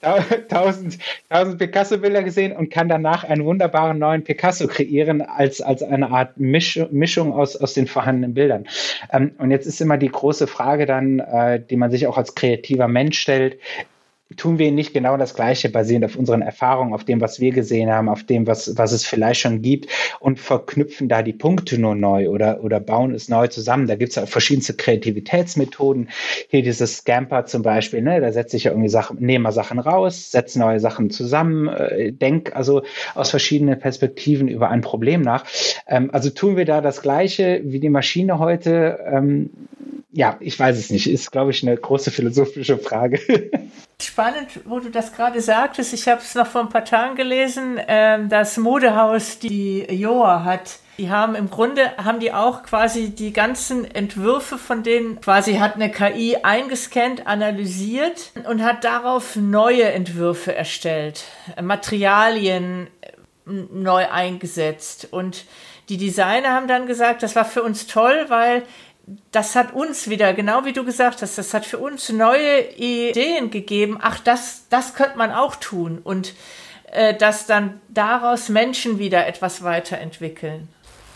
tausend, tausend Picasso-Bilder gesehen und kann danach einen wunderbaren neuen Picasso kreieren als, als eine Art Misch, Mischung aus, aus den vorhandenen Bildern. Ähm, und jetzt ist immer die große Frage dann, äh, die man sich auch als kreativer Mensch stellt, tun wir nicht genau das Gleiche, basierend auf unseren Erfahrungen, auf dem, was wir gesehen haben, auf dem, was, was es vielleicht schon gibt und verknüpfen da die Punkte nur neu oder, oder bauen es neu zusammen. Da gibt es ja verschiedenste Kreativitätsmethoden. Hier dieses Scamper zum Beispiel, ne, da setze ich ja irgendwie Sachen, nehme mal Sachen raus, setze neue Sachen zusammen, äh, denk also aus verschiedenen Perspektiven über ein Problem nach. Ähm, also tun wir da das Gleiche wie die Maschine heute? Ähm, ja, ich weiß es nicht. Ist, glaube ich, eine große philosophische Frage. Spannend, wo du das gerade sagtest. Ich habe es noch vor ein paar Tagen gelesen. Ähm, das Modehaus, die Joa hat, die haben im Grunde, haben die auch quasi die ganzen Entwürfe von denen, quasi hat eine KI eingescannt, analysiert und hat darauf neue Entwürfe erstellt, Materialien äh, neu eingesetzt. Und die Designer haben dann gesagt, das war für uns toll, weil das hat uns wieder, genau wie du gesagt hast, das hat für uns neue Ideen gegeben. Ach, das, das könnte man auch tun. Und äh, dass dann daraus Menschen wieder etwas weiterentwickeln.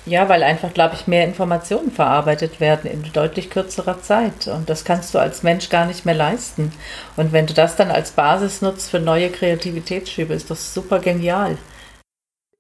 Ja, weil einfach, glaube ich, mehr Informationen verarbeitet werden in deutlich kürzerer Zeit. Und das kannst du als Mensch gar nicht mehr leisten. Und wenn du das dann als Basis nutzt für neue Kreativitätsschübe, ist das super genial.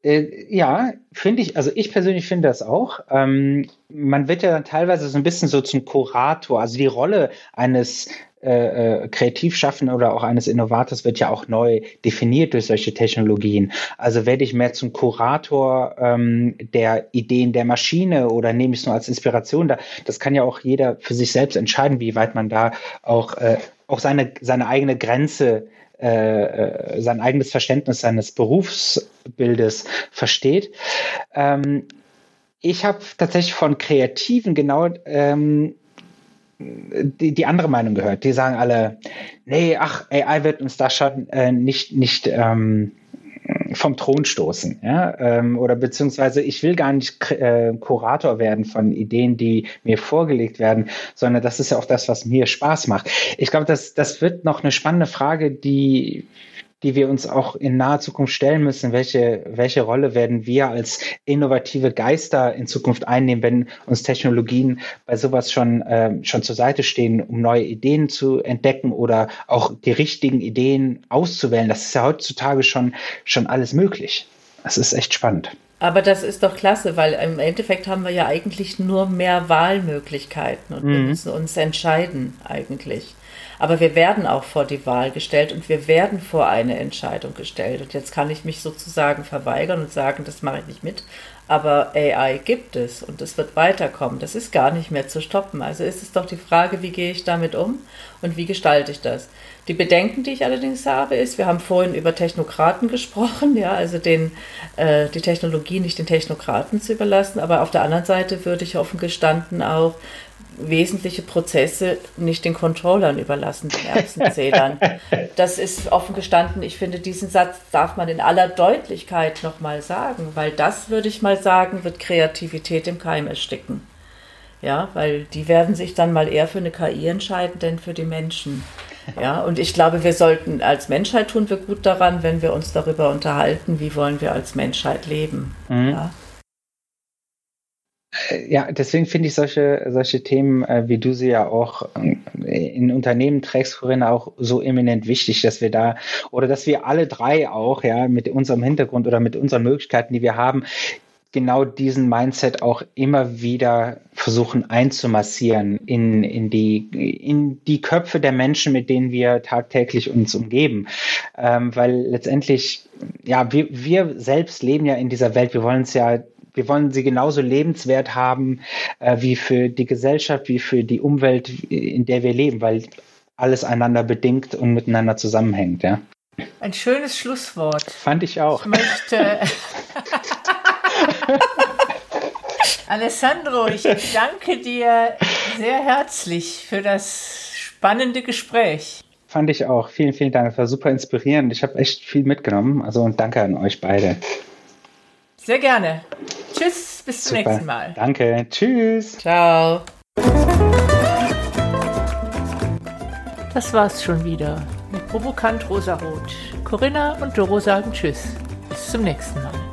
Äh, ja, finde ich, also ich persönlich finde das auch. Ähm, man wird ja dann teilweise so ein bisschen so zum Kurator, also die Rolle eines äh, äh, Kreativschaffenden oder auch eines Innovators wird ja auch neu definiert durch solche Technologien. Also werde ich mehr zum Kurator ähm, der Ideen der Maschine oder nehme ich es nur als Inspiration da? Das kann ja auch jeder für sich selbst entscheiden, wie weit man da auch, äh, auch seine, seine eigene Grenze äh, äh, sein eigenes Verständnis seines Berufsbildes versteht. Ähm, ich habe tatsächlich von Kreativen genau ähm, die, die andere Meinung gehört. Die sagen alle, nee, ach, AI wird uns da schon äh, nicht, nicht ähm, vom Thron stoßen, ja, ähm, oder beziehungsweise ich will gar nicht äh, Kurator werden von Ideen, die mir vorgelegt werden, sondern das ist ja auch das, was mir Spaß macht. Ich glaube, das, das wird noch eine spannende Frage, die die wir uns auch in naher Zukunft stellen müssen. Welche, welche Rolle werden wir als innovative Geister in Zukunft einnehmen, wenn uns Technologien bei sowas schon, äh, schon zur Seite stehen, um neue Ideen zu entdecken oder auch die richtigen Ideen auszuwählen? Das ist ja heutzutage schon, schon alles möglich. Das ist echt spannend. Aber das ist doch klasse, weil im Endeffekt haben wir ja eigentlich nur mehr Wahlmöglichkeiten und mhm. wir müssen uns entscheiden eigentlich. Aber wir werden auch vor die Wahl gestellt und wir werden vor eine Entscheidung gestellt. Und jetzt kann ich mich sozusagen verweigern und sagen, das mache ich nicht mit. Aber AI gibt es und es wird weiterkommen. Das ist gar nicht mehr zu stoppen. Also ist es doch die Frage, wie gehe ich damit um und wie gestalte ich das? Die Bedenken, die ich allerdings habe, ist, wir haben vorhin über Technokraten gesprochen, ja, also den, äh, die Technologie nicht den Technokraten zu überlassen, aber auf der anderen Seite würde ich offen gestanden auch wesentliche Prozesse nicht den Controllern überlassen, den Erbsenzählern. das ist offen gestanden. Ich finde, diesen Satz darf man in aller Deutlichkeit nochmal sagen, weil das, würde ich mal sagen, wird Kreativität im Keim ersticken. Ja, weil die werden sich dann mal eher für eine KI entscheiden, denn für die Menschen. Ja, und ich glaube, wir sollten als Menschheit tun wir gut daran, wenn wir uns darüber unterhalten, wie wollen wir als Menschheit leben. Mhm. Ja. Äh, ja, deswegen finde ich solche, solche Themen, äh, wie du sie ja auch äh, in Unternehmen trägst, Corinna, auch so eminent wichtig, dass wir da oder dass wir alle drei auch, ja, mit unserem Hintergrund oder mit unseren Möglichkeiten, die wir haben, genau diesen Mindset auch immer wieder versuchen einzumassieren in, in, die, in die Köpfe der Menschen, mit denen wir tagtäglich uns umgeben. Ähm, weil letztendlich, ja, wir, wir selbst leben ja in dieser Welt, wir wollen es ja wir wollen sie genauso lebenswert haben äh, wie für die Gesellschaft, wie für die Umwelt, in der wir leben, weil alles einander bedingt und miteinander zusammenhängt, ja. Ein schönes Schlusswort. Fand ich auch. Ich möchte. Alessandro, ich danke dir sehr herzlich für das spannende Gespräch. Fand ich auch. Vielen, vielen Dank. Es war super inspirierend. Ich habe echt viel mitgenommen. Also und danke an euch beide. Sehr gerne. Tschüss, bis zum super. nächsten Mal. Danke. Tschüss. Ciao. Das war's schon wieder mit Provokant Rosarot. Corinna und Doro sagen Tschüss. Bis zum nächsten Mal.